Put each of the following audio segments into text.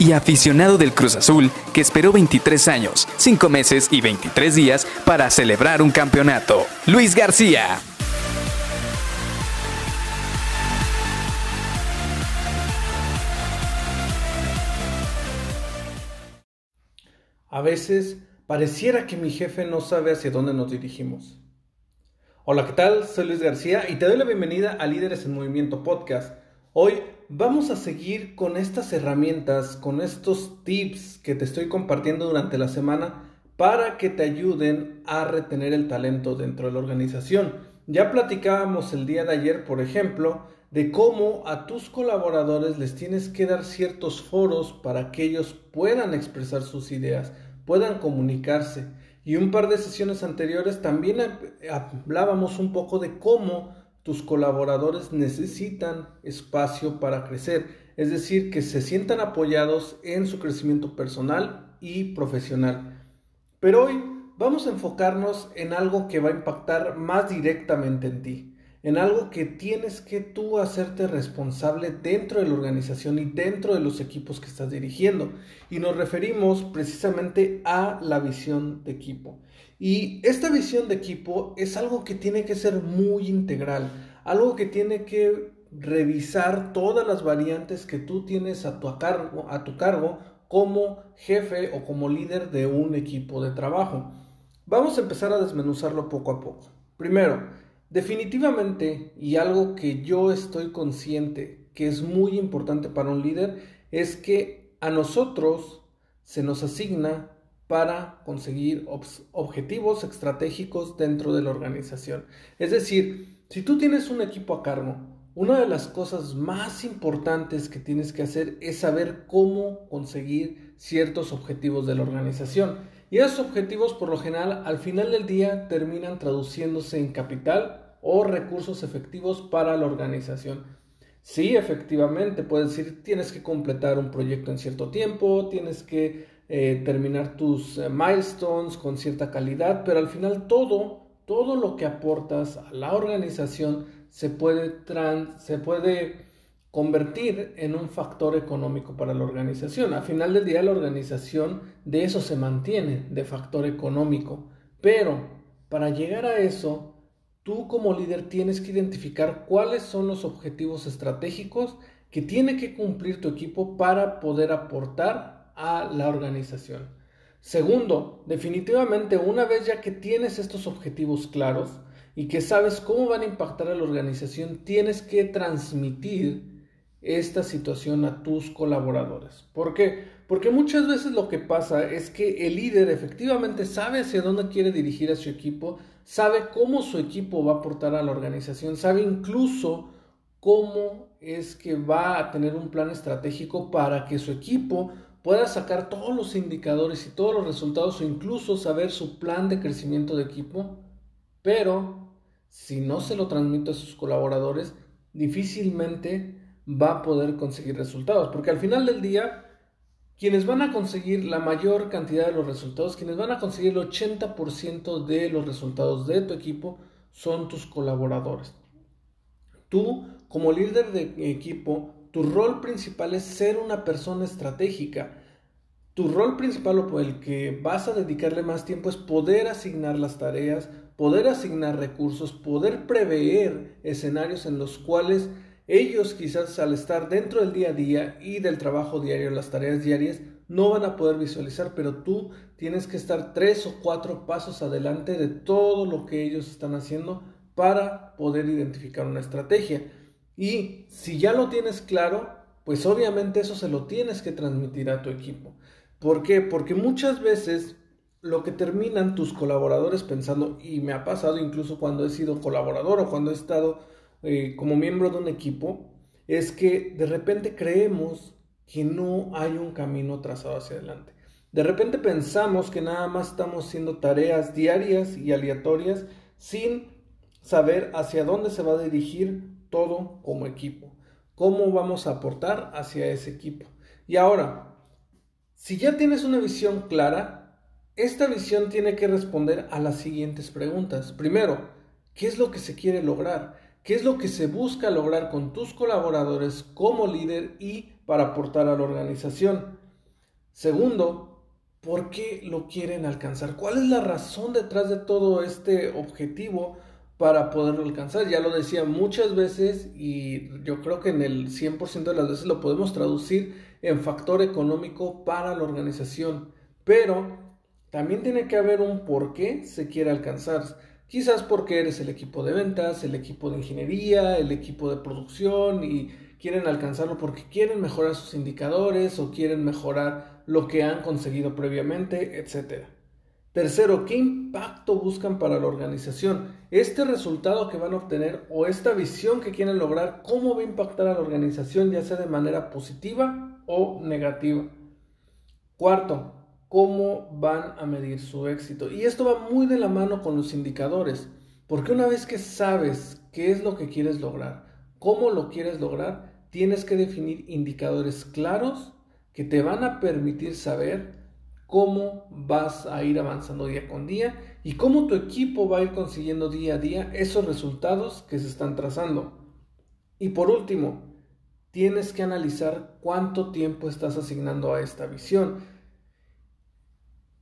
y aficionado del Cruz Azul que esperó 23 años, 5 meses y 23 días para celebrar un campeonato. Luis García. A veces pareciera que mi jefe no sabe hacia dónde nos dirigimos. Hola, ¿qué tal? Soy Luis García y te doy la bienvenida a Líderes en Movimiento Podcast. Hoy vamos a seguir con estas herramientas, con estos tips que te estoy compartiendo durante la semana para que te ayuden a retener el talento dentro de la organización. Ya platicábamos el día de ayer, por ejemplo, de cómo a tus colaboradores les tienes que dar ciertos foros para que ellos puedan expresar sus ideas, puedan comunicarse. Y un par de sesiones anteriores también hablábamos un poco de cómo tus colaboradores necesitan espacio para crecer, es decir, que se sientan apoyados en su crecimiento personal y profesional. Pero hoy vamos a enfocarnos en algo que va a impactar más directamente en ti, en algo que tienes que tú hacerte responsable dentro de la organización y dentro de los equipos que estás dirigiendo. Y nos referimos precisamente a la visión de equipo. Y esta visión de equipo es algo que tiene que ser muy integral, algo que tiene que revisar todas las variantes que tú tienes a tu cargo, a tu cargo como jefe o como líder de un equipo de trabajo. Vamos a empezar a desmenuzarlo poco a poco. Primero, definitivamente, y algo que yo estoy consciente que es muy importante para un líder, es que a nosotros se nos asigna para conseguir objetivos estratégicos dentro de la organización. Es decir, si tú tienes un equipo a cargo, una de las cosas más importantes que tienes que hacer es saber cómo conseguir ciertos objetivos de la organización. Y esos objetivos por lo general al final del día terminan traduciéndose en capital o recursos efectivos para la organización. Sí, efectivamente, puedes decir, tienes que completar un proyecto en cierto tiempo, tienes que eh, terminar tus eh, milestones con cierta calidad, pero al final todo, todo lo que aportas a la organización se puede, se puede convertir en un factor económico para la organización. Al final del día la organización de eso se mantiene, de factor económico. Pero para llegar a eso, tú como líder tienes que identificar cuáles son los objetivos estratégicos que tiene que cumplir tu equipo para poder aportar a la organización. Segundo, definitivamente una vez ya que tienes estos objetivos claros y que sabes cómo van a impactar a la organización, tienes que transmitir esta situación a tus colaboradores. ¿Por qué? Porque muchas veces lo que pasa es que el líder efectivamente sabe hacia dónde quiere dirigir a su equipo, sabe cómo su equipo va a aportar a la organización, sabe incluso cómo es que va a tener un plan estratégico para que su equipo pueda sacar todos los indicadores y todos los resultados o incluso saber su plan de crecimiento de equipo, pero si no se lo transmite a sus colaboradores, difícilmente va a poder conseguir resultados, porque al final del día, quienes van a conseguir la mayor cantidad de los resultados, quienes van a conseguir el 80% de los resultados de tu equipo, son tus colaboradores. Tú, como líder de equipo, tu rol principal es ser una persona estratégica. Tu rol principal o el que vas a dedicarle más tiempo es poder asignar las tareas, poder asignar recursos, poder prever escenarios en los cuales ellos quizás al estar dentro del día a día y del trabajo diario, las tareas diarias, no van a poder visualizar, pero tú tienes que estar tres o cuatro pasos adelante de todo lo que ellos están haciendo para poder identificar una estrategia. Y si ya lo tienes claro, pues obviamente eso se lo tienes que transmitir a tu equipo. ¿Por qué? Porque muchas veces lo que terminan tus colaboradores pensando, y me ha pasado incluso cuando he sido colaborador o cuando he estado eh, como miembro de un equipo, es que de repente creemos que no hay un camino trazado hacia adelante. De repente pensamos que nada más estamos haciendo tareas diarias y aleatorias sin saber hacia dónde se va a dirigir todo como equipo, cómo vamos a aportar hacia ese equipo. Y ahora, si ya tienes una visión clara, esta visión tiene que responder a las siguientes preguntas. Primero, ¿qué es lo que se quiere lograr? ¿Qué es lo que se busca lograr con tus colaboradores como líder y para aportar a la organización? Segundo, ¿por qué lo quieren alcanzar? ¿Cuál es la razón detrás de todo este objetivo para poderlo alcanzar? Ya lo decía muchas veces y yo creo que en el 100% de las veces lo podemos traducir en factor económico para la organización, pero también tiene que haber un por qué se quiere alcanzar. Quizás porque eres el equipo de ventas, el equipo de ingeniería, el equipo de producción y quieren alcanzarlo porque quieren mejorar sus indicadores o quieren mejorar lo que han conseguido previamente, etc. Tercero, ¿qué impacto buscan para la organización? Este resultado que van a obtener o esta visión que quieren lograr, ¿cómo va a impactar a la organización ya sea de manera positiva o negativa? Cuarto, cómo van a medir su éxito. Y esto va muy de la mano con los indicadores, porque una vez que sabes qué es lo que quieres lograr, cómo lo quieres lograr, tienes que definir indicadores claros que te van a permitir saber cómo vas a ir avanzando día con día y cómo tu equipo va a ir consiguiendo día a día esos resultados que se están trazando. Y por último, tienes que analizar cuánto tiempo estás asignando a esta visión.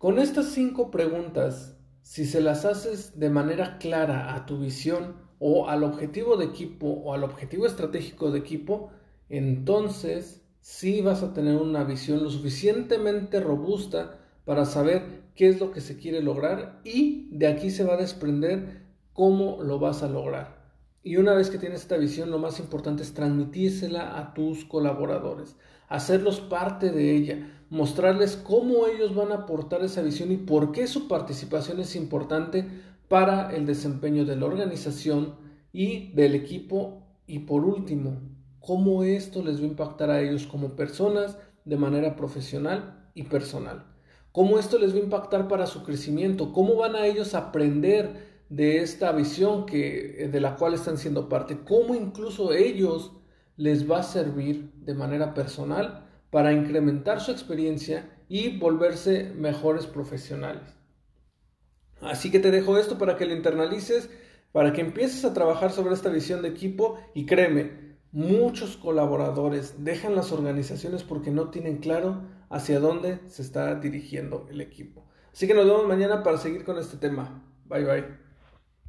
Con estas cinco preguntas, si se las haces de manera clara a tu visión o al objetivo de equipo o al objetivo estratégico de equipo, entonces sí vas a tener una visión lo suficientemente robusta para saber qué es lo que se quiere lograr y de aquí se va a desprender cómo lo vas a lograr. Y una vez que tienes esta visión, lo más importante es transmitírsela a tus colaboradores, hacerlos parte de ella, mostrarles cómo ellos van a aportar esa visión y por qué su participación es importante para el desempeño de la organización y del equipo y por último, cómo esto les va a impactar a ellos como personas de manera profesional y personal. Cómo esto les va a impactar para su crecimiento, cómo van a ellos aprender de esta visión que de la cual están siendo parte, cómo incluso ellos les va a servir de manera personal para incrementar su experiencia y volverse mejores profesionales. Así que te dejo esto para que lo internalices, para que empieces a trabajar sobre esta visión de equipo y créeme, muchos colaboradores dejan las organizaciones porque no tienen claro hacia dónde se está dirigiendo el equipo. Así que nos vemos mañana para seguir con este tema. Bye bye.